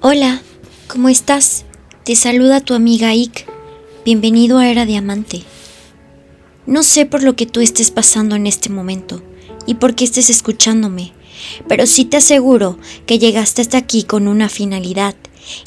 Hola, ¿cómo estás? Te saluda tu amiga Ike. Bienvenido a Era Diamante. No sé por lo que tú estés pasando en este momento y por qué estés escuchándome, pero sí te aseguro que llegaste hasta aquí con una finalidad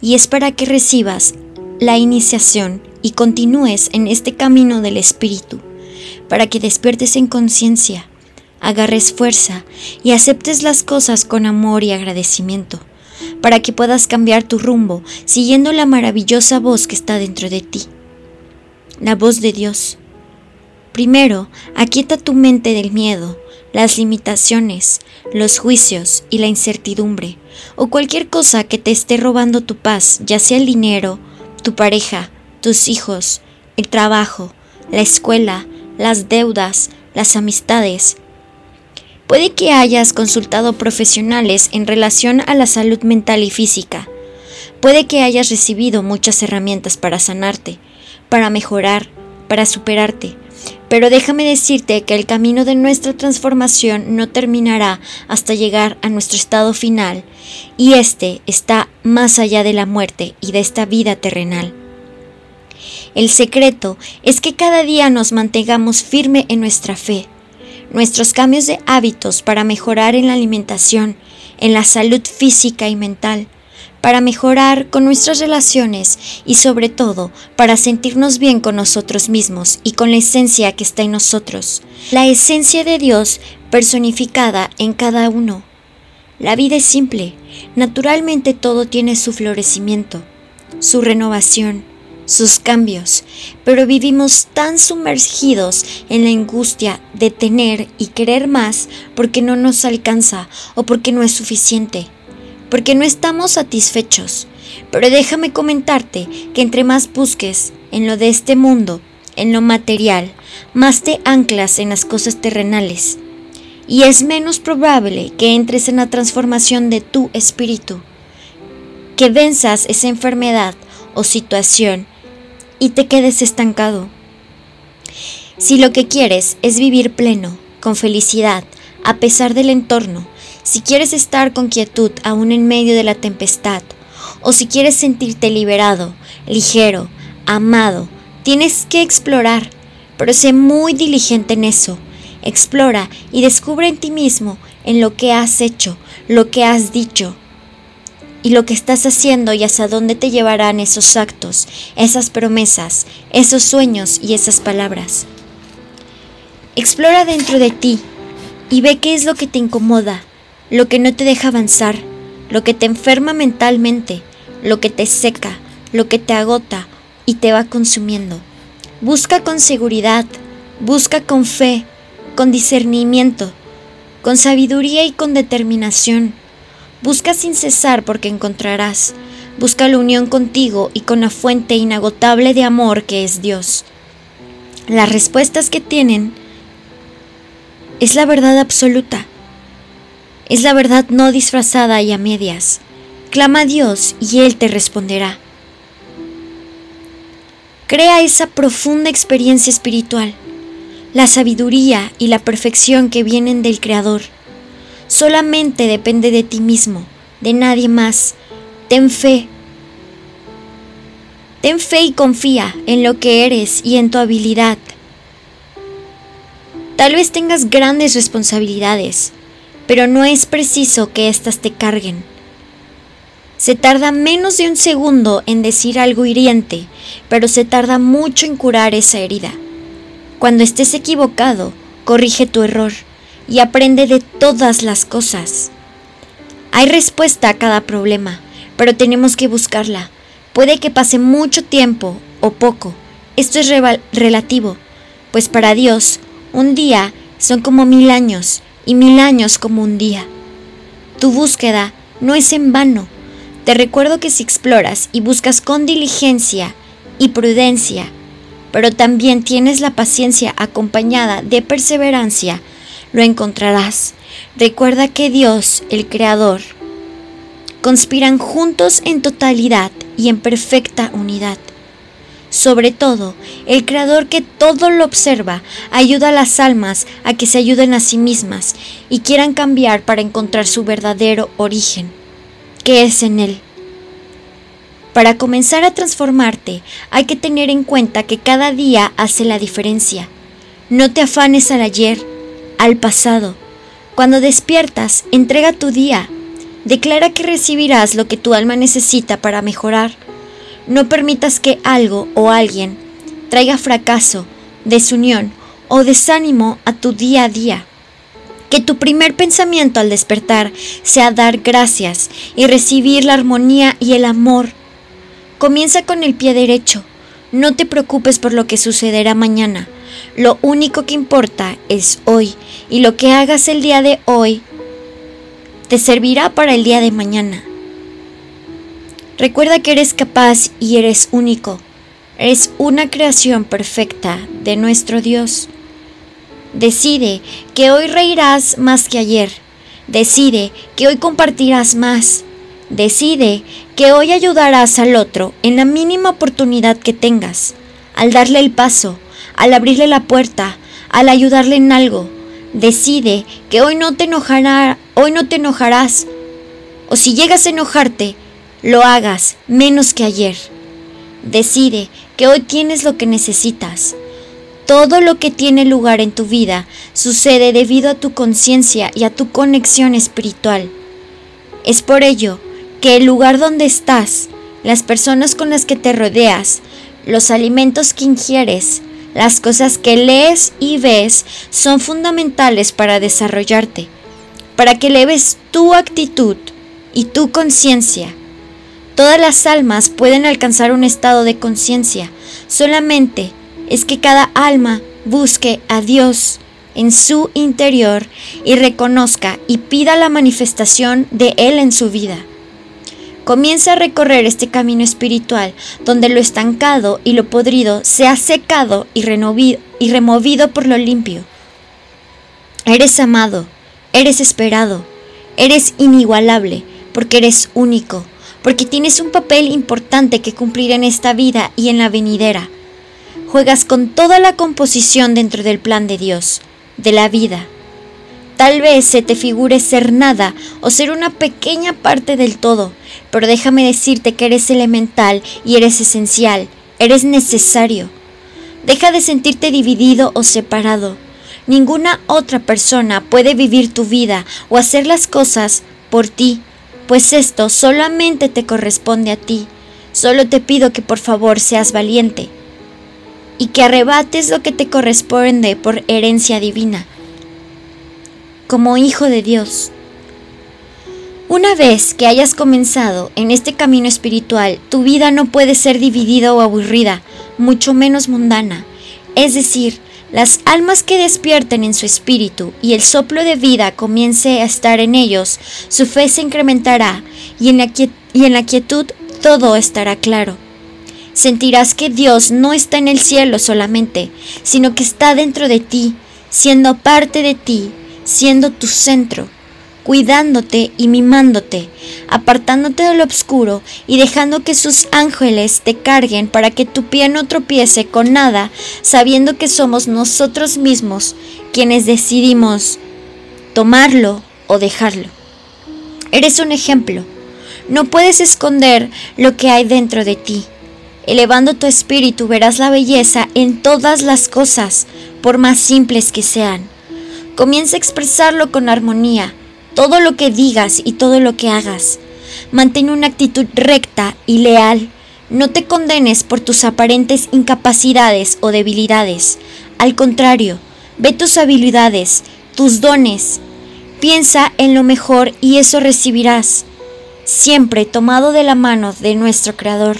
y es para que recibas la iniciación y continúes en este camino del espíritu, para que despiertes en conciencia, agarres fuerza y aceptes las cosas con amor y agradecimiento para que puedas cambiar tu rumbo siguiendo la maravillosa voz que está dentro de ti. La voz de Dios. Primero, aquieta tu mente del miedo, las limitaciones, los juicios y la incertidumbre, o cualquier cosa que te esté robando tu paz, ya sea el dinero, tu pareja, tus hijos, el trabajo, la escuela, las deudas, las amistades, Puede que hayas consultado profesionales en relación a la salud mental y física. Puede que hayas recibido muchas herramientas para sanarte, para mejorar, para superarte. Pero déjame decirte que el camino de nuestra transformación no terminará hasta llegar a nuestro estado final, y este está más allá de la muerte y de esta vida terrenal. El secreto es que cada día nos mantengamos firme en nuestra fe, nuestros cambios de hábitos para mejorar en la alimentación, en la salud física y mental, para mejorar con nuestras relaciones y sobre todo para sentirnos bien con nosotros mismos y con la esencia que está en nosotros, la esencia de Dios personificada en cada uno. La vida es simple, naturalmente todo tiene su florecimiento, su renovación, sus cambios, pero vivimos tan sumergidos en la angustia de tener y querer más porque no nos alcanza o porque no es suficiente, porque no estamos satisfechos. Pero déjame comentarte que entre más busques en lo de este mundo, en lo material, más te anclas en las cosas terrenales. Y es menos probable que entres en la transformación de tu espíritu, que venzas esa enfermedad o situación y te quedes estancado. Si lo que quieres es vivir pleno, con felicidad, a pesar del entorno, si quieres estar con quietud aún en medio de la tempestad, o si quieres sentirte liberado, ligero, amado, tienes que explorar, pero sé muy diligente en eso. Explora y descubre en ti mismo, en lo que has hecho, lo que has dicho, y lo que estás haciendo y hasta dónde te llevarán esos actos, esas promesas, esos sueños y esas palabras. Explora dentro de ti y ve qué es lo que te incomoda, lo que no te deja avanzar, lo que te enferma mentalmente, lo que te seca, lo que te agota y te va consumiendo. Busca con seguridad, busca con fe, con discernimiento, con sabiduría y con determinación Busca sin cesar porque encontrarás. Busca la unión contigo y con la fuente inagotable de amor que es Dios. Las respuestas que tienen es la verdad absoluta. Es la verdad no disfrazada y a medias. Clama a Dios y Él te responderá. Crea esa profunda experiencia espiritual, la sabiduría y la perfección que vienen del Creador Solamente depende de ti mismo, de nadie más. Ten fe. Ten fe y confía en lo que eres y en tu habilidad. Tal vez tengas grandes responsabilidades, pero no es preciso que éstas te carguen. Se tarda menos de un segundo en decir algo hiriente, pero se tarda mucho en curar esa herida. Cuando estés equivocado, corrige tu error y aprende de todas las cosas. Hay respuesta a cada problema, pero tenemos que buscarla. Puede que pase mucho tiempo o poco. Esto es relativo, pues para Dios un día son como mil años y mil años como un día. Tu búsqueda no es en vano. Te recuerdo que si exploras y buscas con diligencia y prudencia, pero también tienes la paciencia acompañada de perseverancia, lo encontrarás. Recuerda que Dios, el Creador, conspiran juntos en totalidad y en perfecta unidad. Sobre todo, el Creador que todo lo observa ayuda a las almas a que se ayuden a sí mismas y quieran cambiar para encontrar su verdadero origen, que es en Él. Para comenzar a transformarte, hay que tener en cuenta que cada día hace la diferencia. No te afanes al ayer, al pasado. Cuando despiertas, entrega tu día. Declara que recibirás lo que tu alma necesita para mejorar. No permitas que algo o alguien traiga fracaso, desunión o desánimo a tu día a día. Que tu primer pensamiento al despertar sea dar gracias y recibir la armonía y el amor Comienza con el pie derecho. No te preocupes por lo que sucederá mañana. Lo único que importa es hoy y lo que hagas el día de hoy te servirá para el día de mañana. Recuerda que eres capaz y eres único. Eres una creación perfecta de nuestro Dios. Decide que hoy reirás más que ayer. Decide que hoy compartirás más. Decide que hoy ayudarás al otro en la mínima oportunidad que tengas, al darle el paso, al abrirle la puerta, al ayudarle en algo. Decide que hoy no te enojará, hoy no te enojarás, o si llegas a enojarte, lo hagas menos que ayer. Decide que hoy tienes lo que necesitas. Todo lo que tiene lugar en tu vida sucede debido a tu conciencia y a tu conexión espiritual. Es por ello que el lugar donde estás, las personas con las que te rodeas, los alimentos que ingieres, las cosas que lees y ves son fundamentales para desarrollarte, para que leves tu actitud y tu conciencia. Todas las almas pueden alcanzar un estado de conciencia, solamente es que cada alma busque a Dios en su interior y reconozca y pida la manifestación de Él en su vida. Comienza a recorrer este camino espiritual donde lo estancado y lo podrido se ha secado y, y removido por lo limpio. Eres amado, eres esperado, eres inigualable porque eres único, porque tienes un papel importante que cumplir en esta vida y en la venidera. Juegas con toda la composición dentro del plan de Dios, de la vida. Tal vez se te figure ser nada o ser una pequeña parte del todo, pero déjame decirte que eres elemental y eres esencial, eres necesario. Deja de sentirte dividido o separado. Ninguna otra persona puede vivir tu vida o hacer las cosas por ti, pues esto solamente te corresponde a ti. Solo te pido que por favor seas valiente y que arrebates lo que te corresponde por herencia divina como hijo de Dios. Una vez que hayas comenzado en este camino espiritual, tu vida no puede ser dividida o aburrida, mucho menos mundana. Es decir, las almas que despierten en su espíritu y el soplo de vida comience a estar en ellos, su fe se incrementará y en la, y en la quietud todo estará claro. Sentirás que Dios no está en el cielo solamente, sino que está dentro de ti, siendo parte de ti siendo tu centro, cuidándote y mimándote, apartándote de lo oscuro y dejando que sus ángeles te carguen para que tu pie no tropiece con nada, sabiendo que somos nosotros mismos quienes decidimos tomarlo o dejarlo. Eres un ejemplo. No puedes esconder lo que hay dentro de ti. Elevando tu espíritu verás la belleza en todas las cosas, por más simples que sean. Comienza a expresarlo con armonía, todo lo que digas y todo lo que hagas. Mantén una actitud recta y leal. No te condenes por tus aparentes incapacidades o debilidades. Al contrario, ve tus habilidades, tus dones. Piensa en lo mejor y eso recibirás, siempre tomado de la mano de nuestro Creador.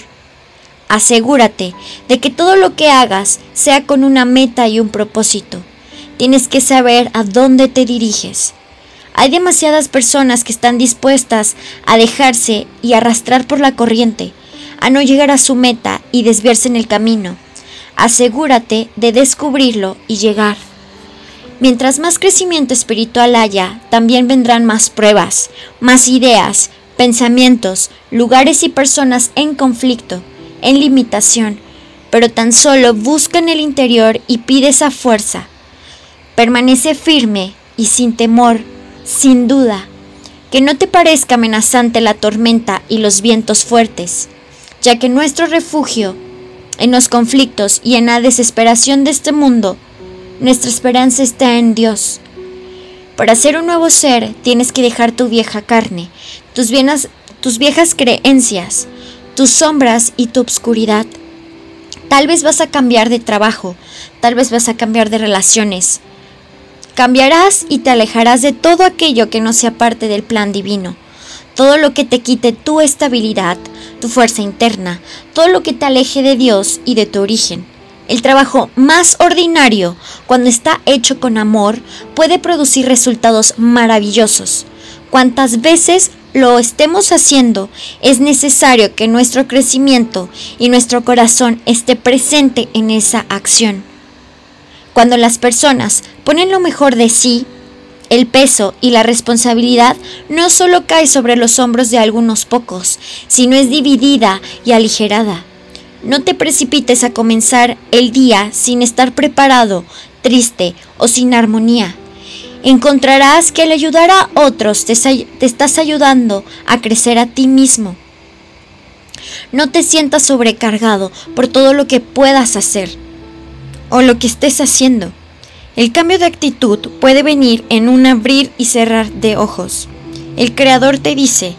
Asegúrate de que todo lo que hagas sea con una meta y un propósito. Tienes que saber a dónde te diriges. Hay demasiadas personas que están dispuestas a dejarse y arrastrar por la corriente, a no llegar a su meta y desviarse en el camino. Asegúrate de descubrirlo y llegar. Mientras más crecimiento espiritual haya, también vendrán más pruebas, más ideas, pensamientos, lugares y personas en conflicto, en limitación, pero tan solo busca en el interior y pide esa fuerza, Permanece firme y sin temor, sin duda. Que no te parezca amenazante la tormenta y los vientos fuertes. ya que nuestro refugio en los conflictos y en la desesperación de este mundo, nuestra esperanza está en Dios. Para ser un nuevo ser tienes que dejar tu vieja carne, tus, viejas creencias, tus sombras y tu obscuridad. Tal vez vas a cambiar de trabajo, tal vez vas a cambiar de relaciones. Cambiarás y te alejarás de todo aquello que no sea parte del plan divino. Todo lo que te quite tu estabilidad, tu fuerza interna, todo lo que te aleje de Dios y de tu origen. El trabajo más ordinario, cuando está hecho con amor, puede producir resultados maravillosos. Cuantas veces lo estemos haciendo, es necesario que nuestro crecimiento y nuestro corazón esté presente en esa acción. Cuando las personas ponen lo mejor de sí, el peso y la responsabilidad no solo cae sobre los hombros de algunos pocos, sino es dividida y aligerada. No te precipites a comenzar el día sin estar preparado, triste o sin armonía encontrarás que al ayudar a otros te, estás ayudando a crecer a ti mismo. No te sientas sobrecargado por todo lo que puedas hacer o lo que estés haciendo. El cambio de actitud puede venir en un abrir y cerrar de ojos. El Creador te dice,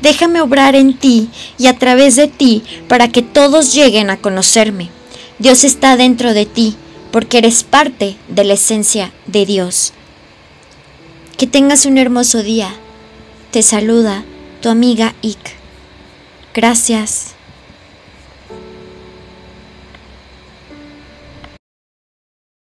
déjame obrar en ti y a través de ti para que todos lleguen a conocerme. Dios está dentro de ti porque eres parte de la esencia de Dios. Que tengas un hermoso día. Te saluda tu amiga Ick. Gracias.